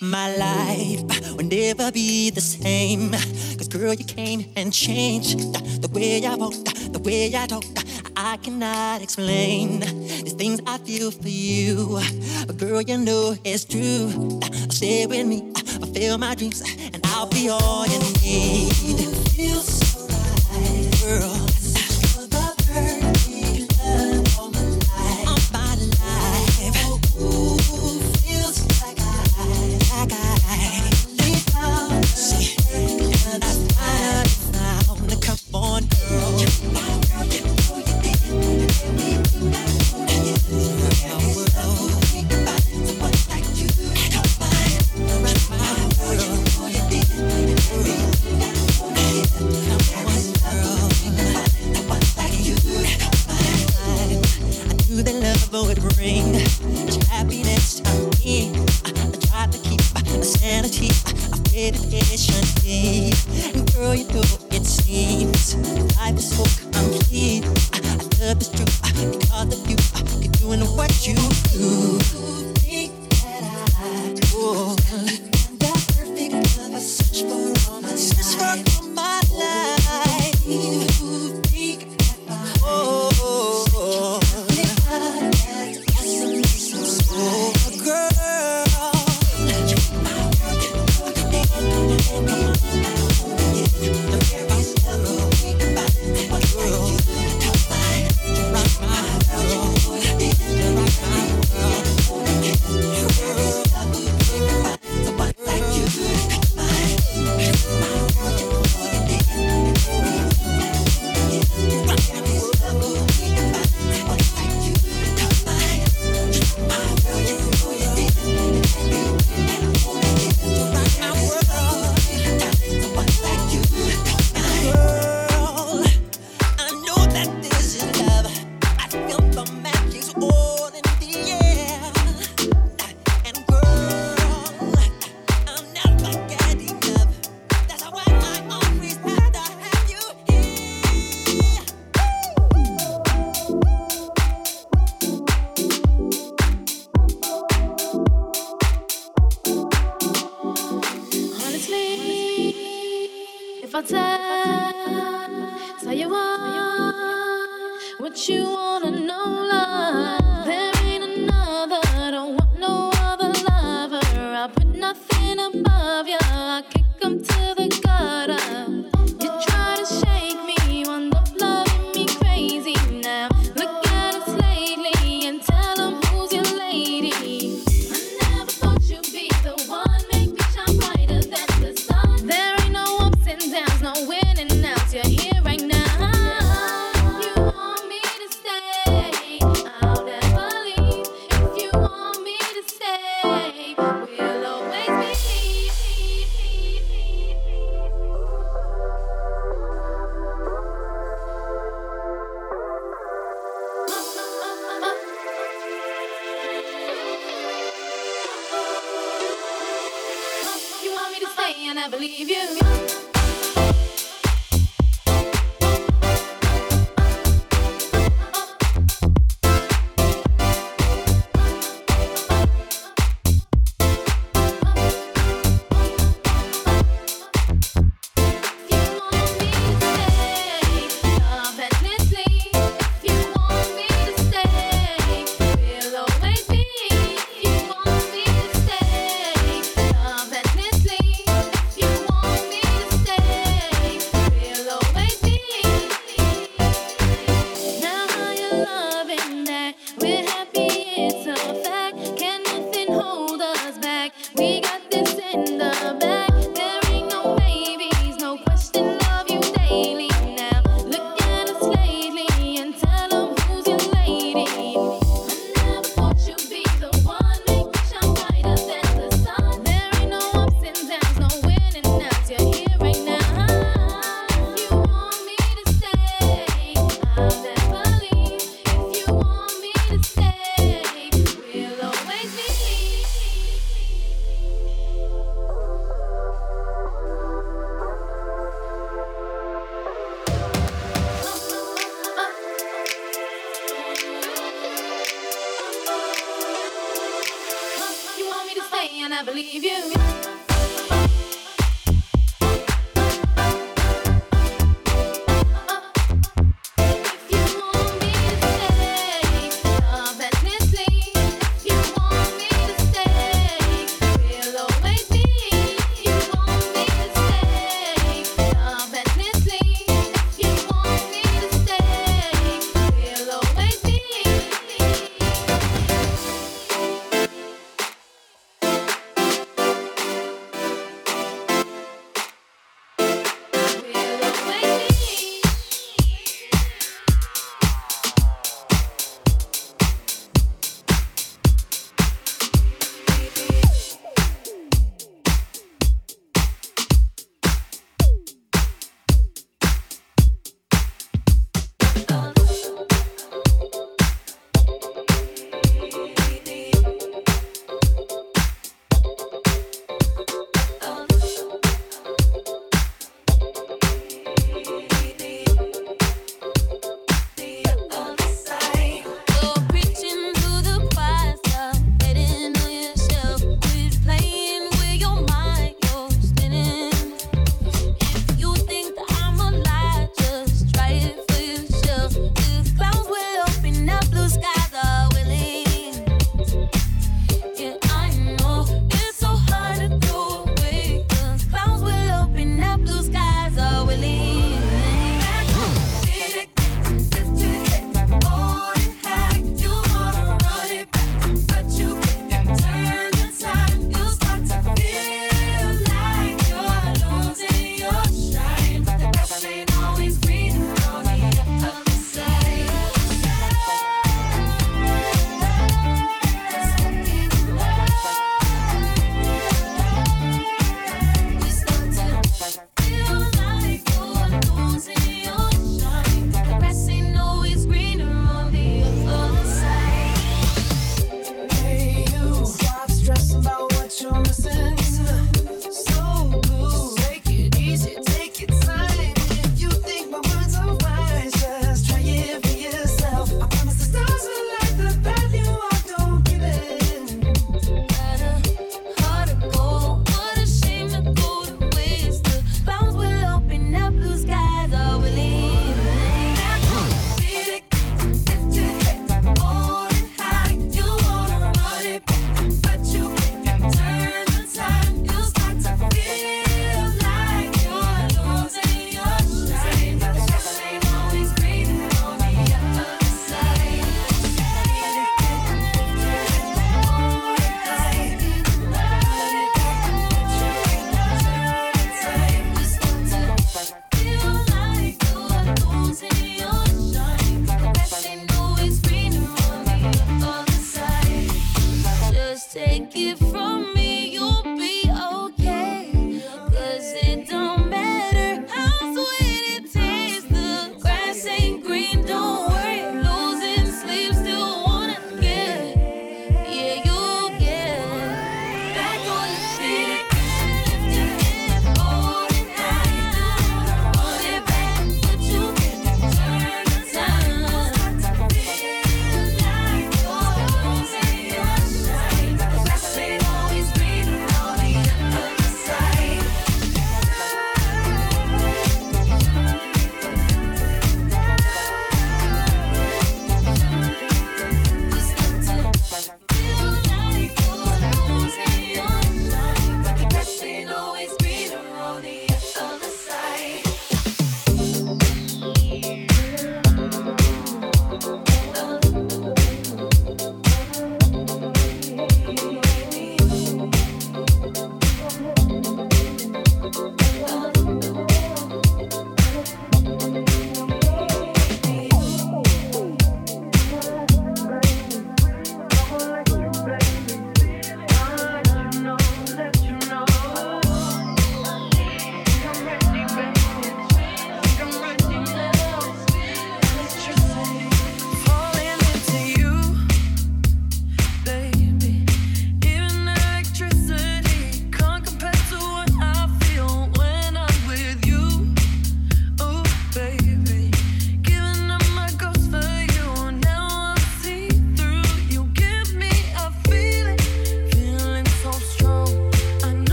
My life will never be the same. Cause girl, you came and changed the way I walk, the way I talk. I cannot explain these things I feel for you. But girl, you know it's true. Stay with me, fulfill my dreams, and I'll be all you need. Feels so right, girl.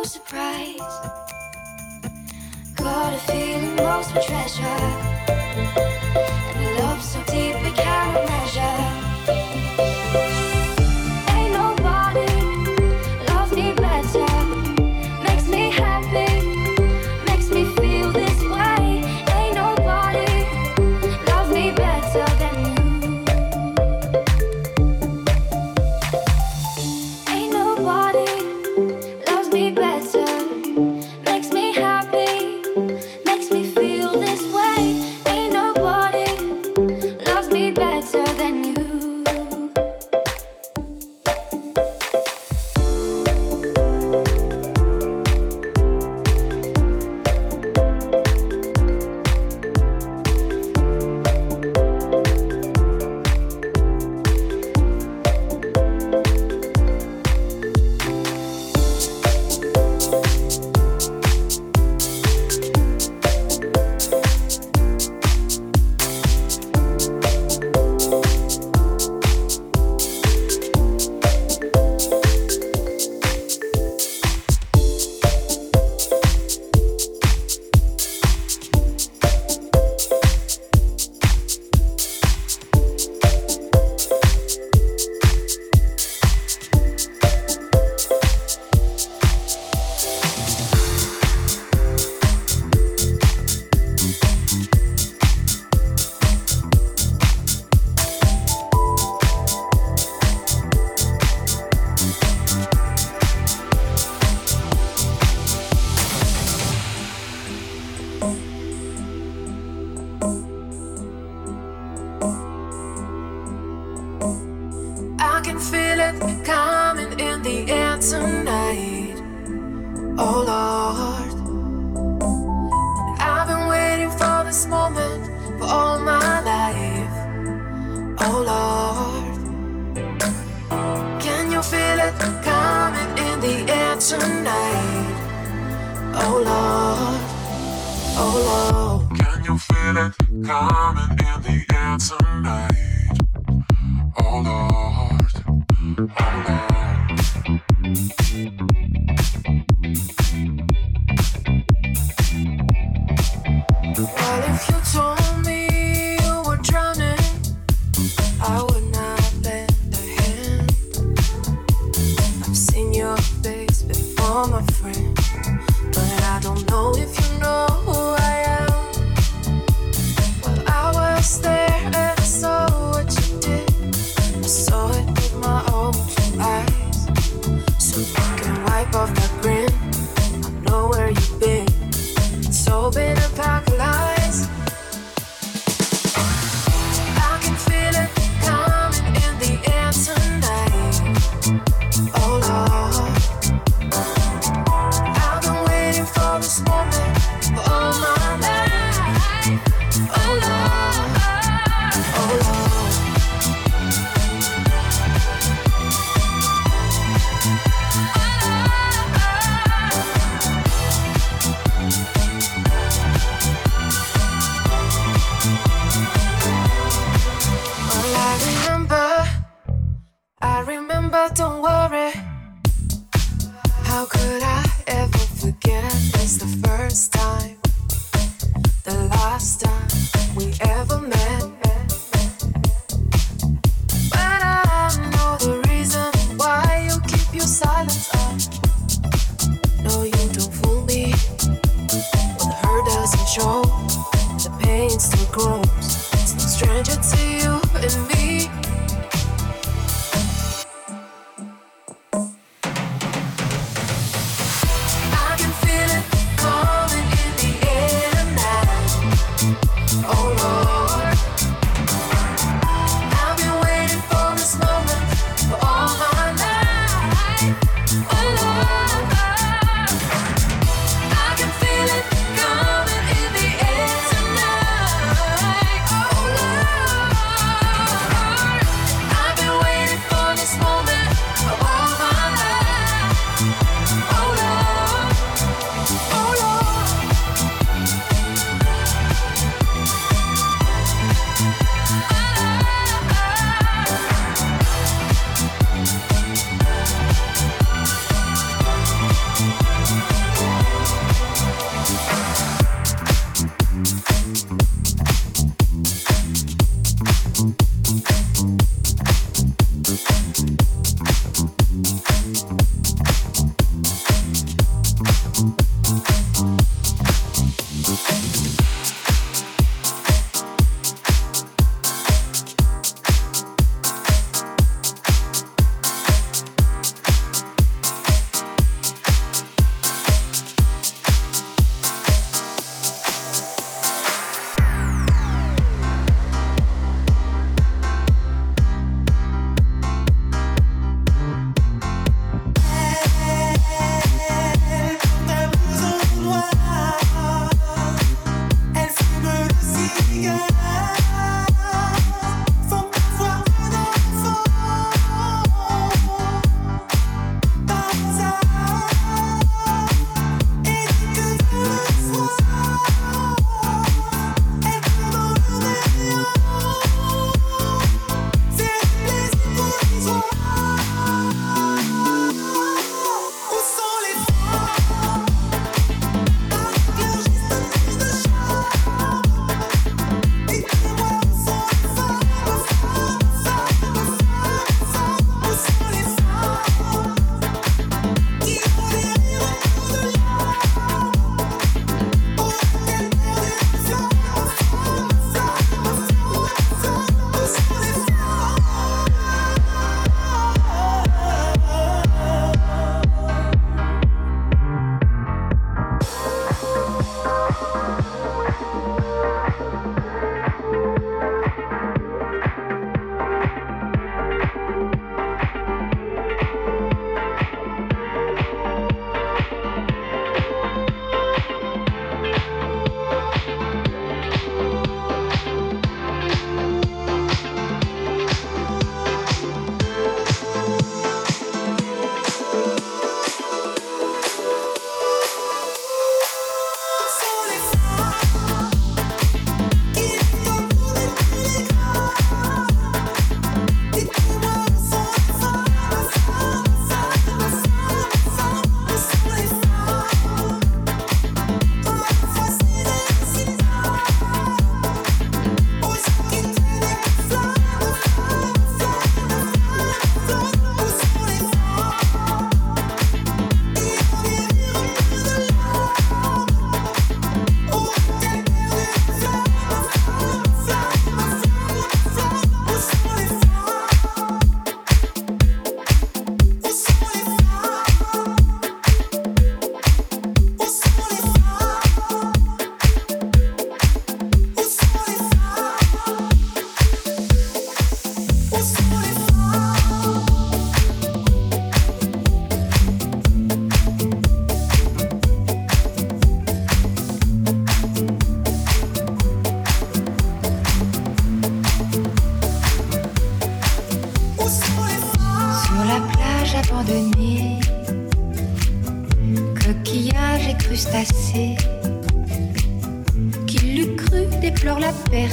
No surprise. Got a feeling lost for treasure,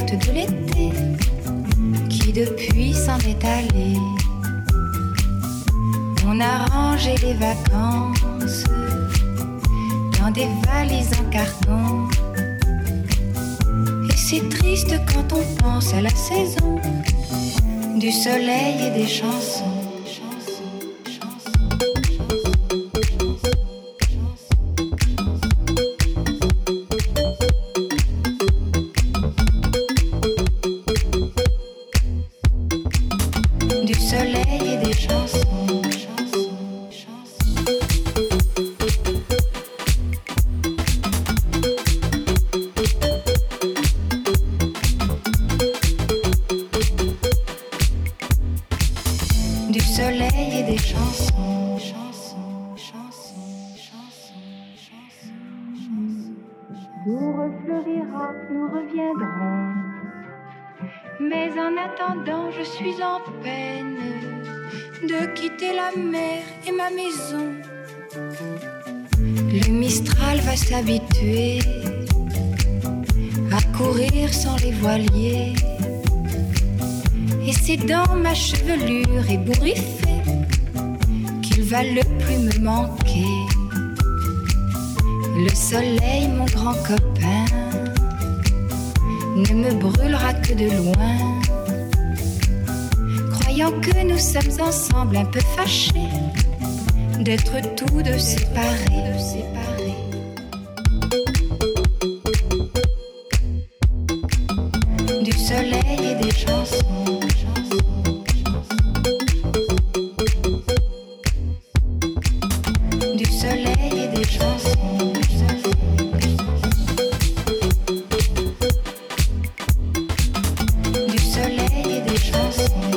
de l'été qui depuis s'en est allé. On a rangé les vacances dans des valises en carton. Et c'est triste quand on pense à la saison du soleil et des chansons. ébouriffé qu'il va le plus me manquer. Le soleil, mon grand copain, ne me brûlera que de loin. Croyant que nous sommes ensemble un peu fâchés d'être tous deux séparés. des chansons.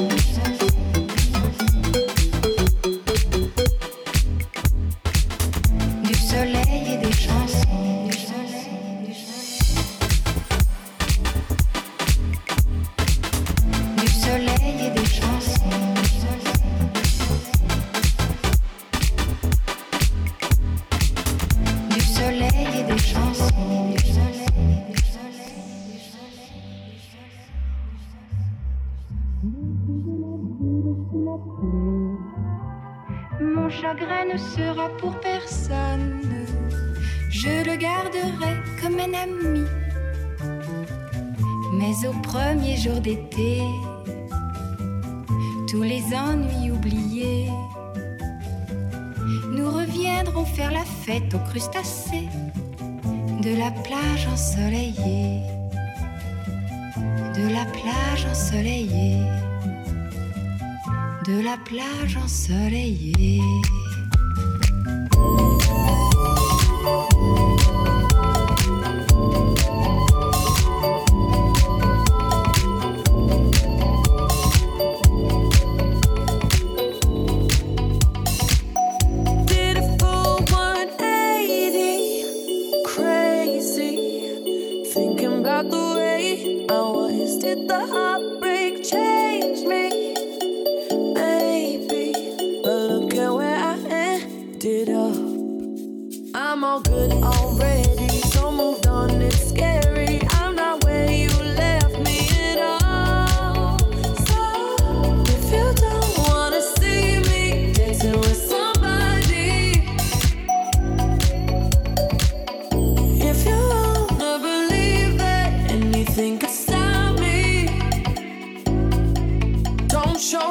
j'en serai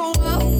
oh, oh.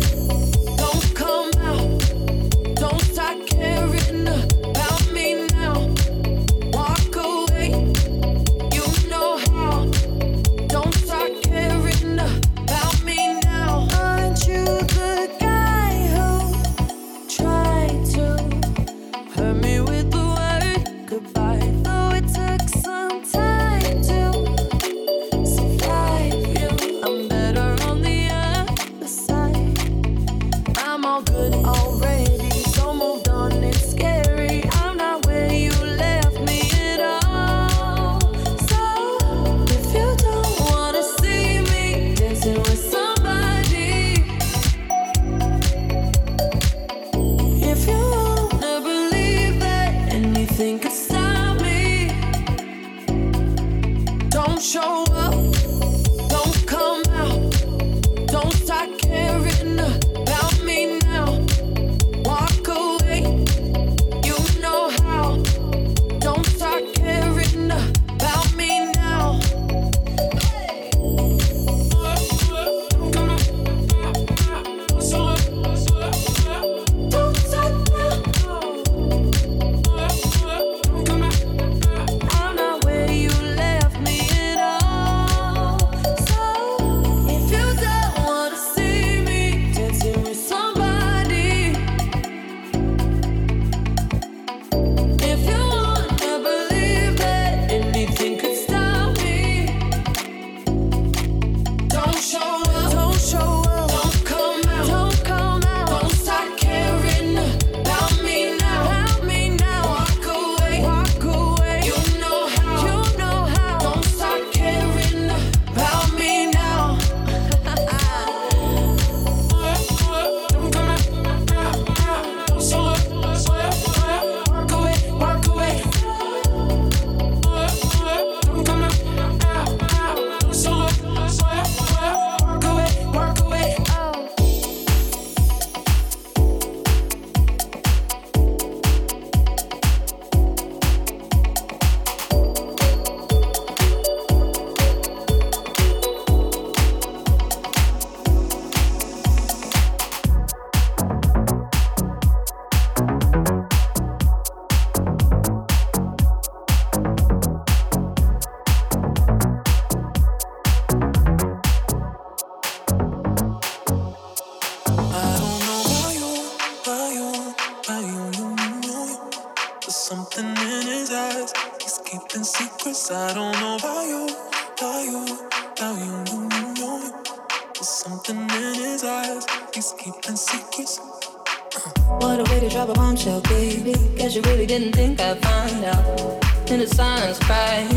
you really didn't think I'd find out. In the silence, right?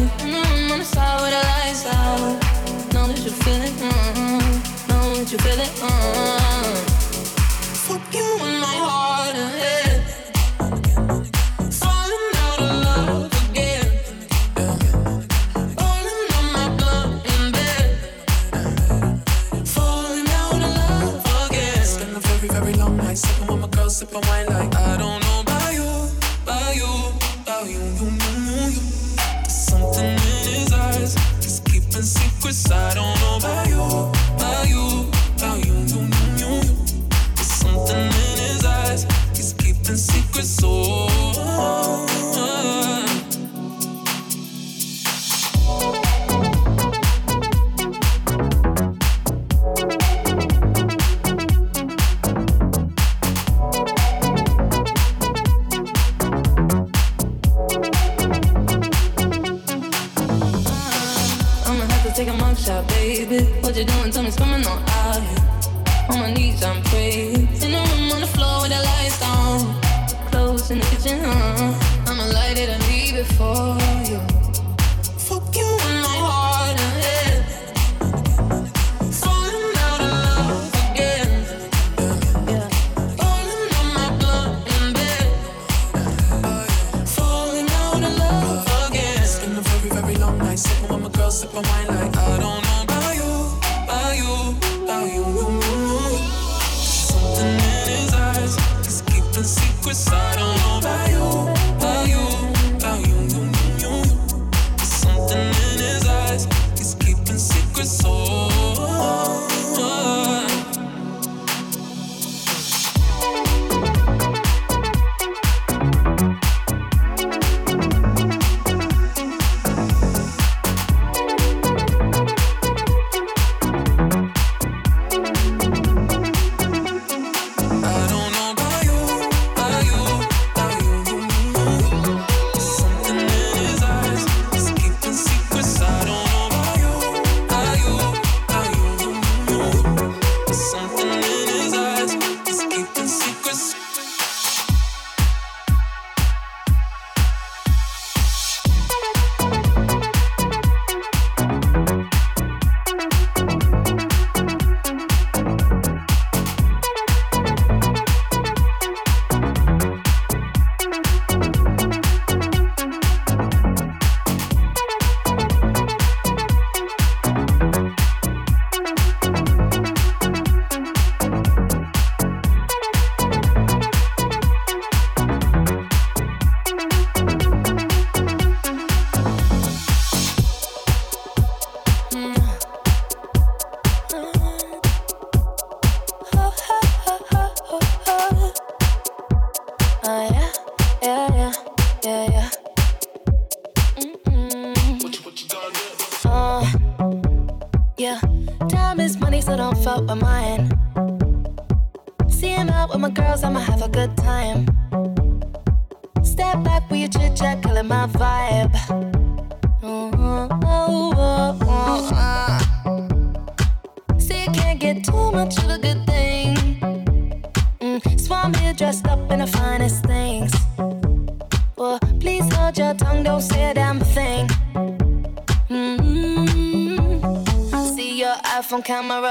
what you're doing, tell me something on out. On my knees, I'm praying. In the room on the floor with the lights on. Clothes in the kitchen, huh? I'ma light it and leave it for.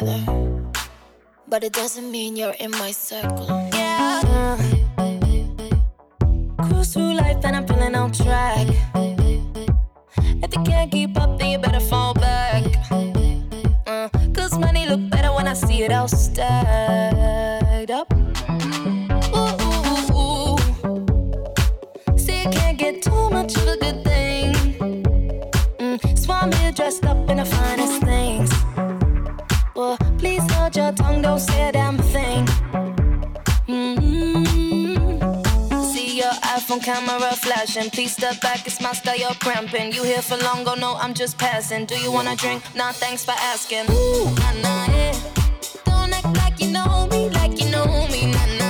together. But it doesn't mean you're in my circle. Yeah. Cruise through life and I'm feeling on track. If you can't keep up, then you better fall back. Uh, Cause money look better when I see it all stacked up. See, you can't get too much of a good thing. Mm, here dressed up in the finest things your tongue, don't say a damn thing. Mm-hmm. See your iPhone camera flashing. Please step back, it's my style, you're cramping. You here for long, go no, I'm just passing. Do you wanna drink? Nah, thanks for asking. Don't act like you know me, like you know me.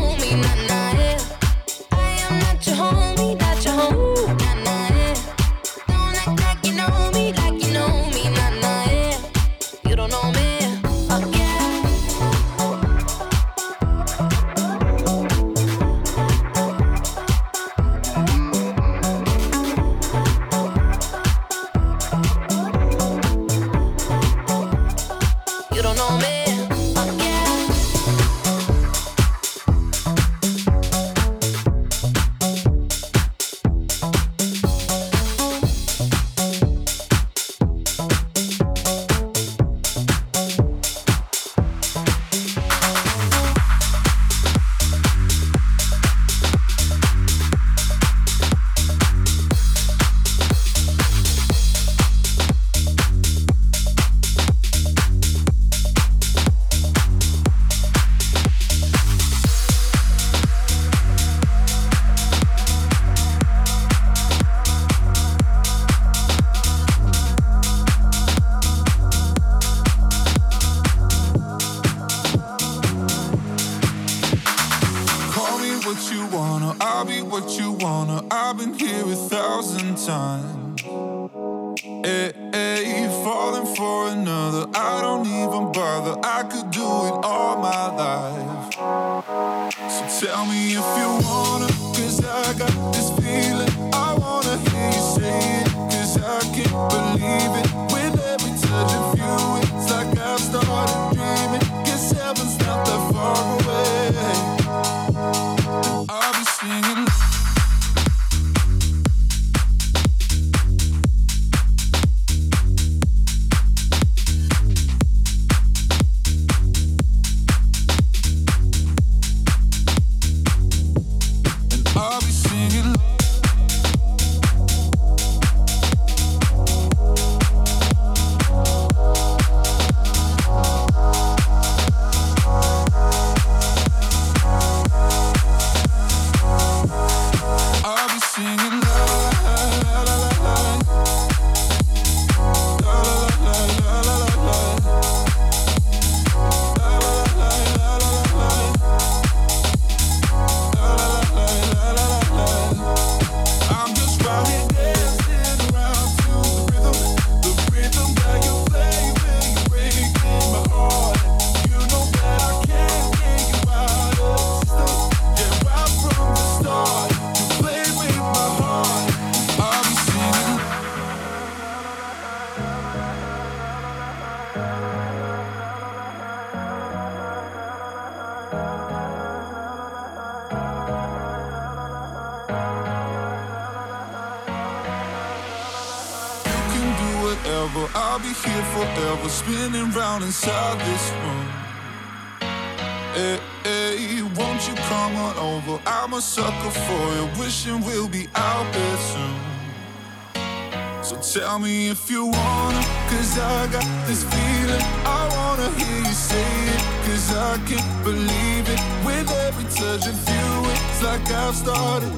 I've started.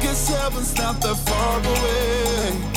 Guess heaven's not that far away.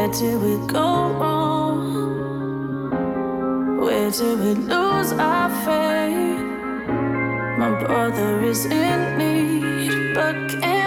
Where did we go wrong? Where did we lose our faith? My brother is in need, but can't.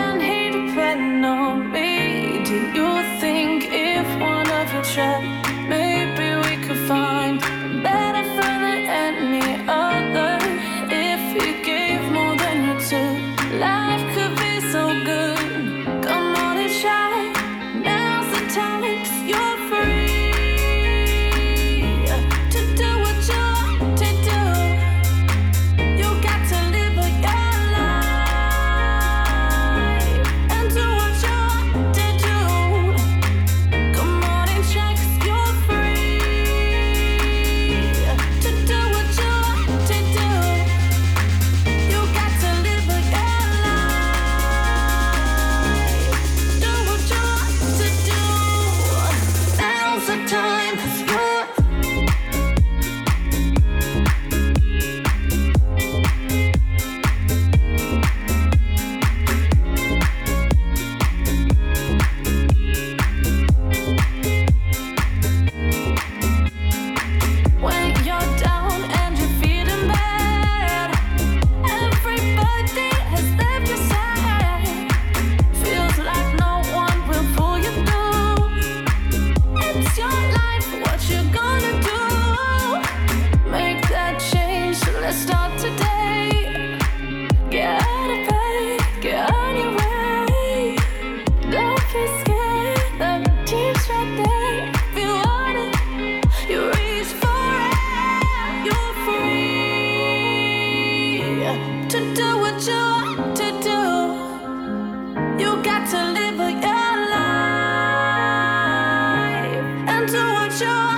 Show.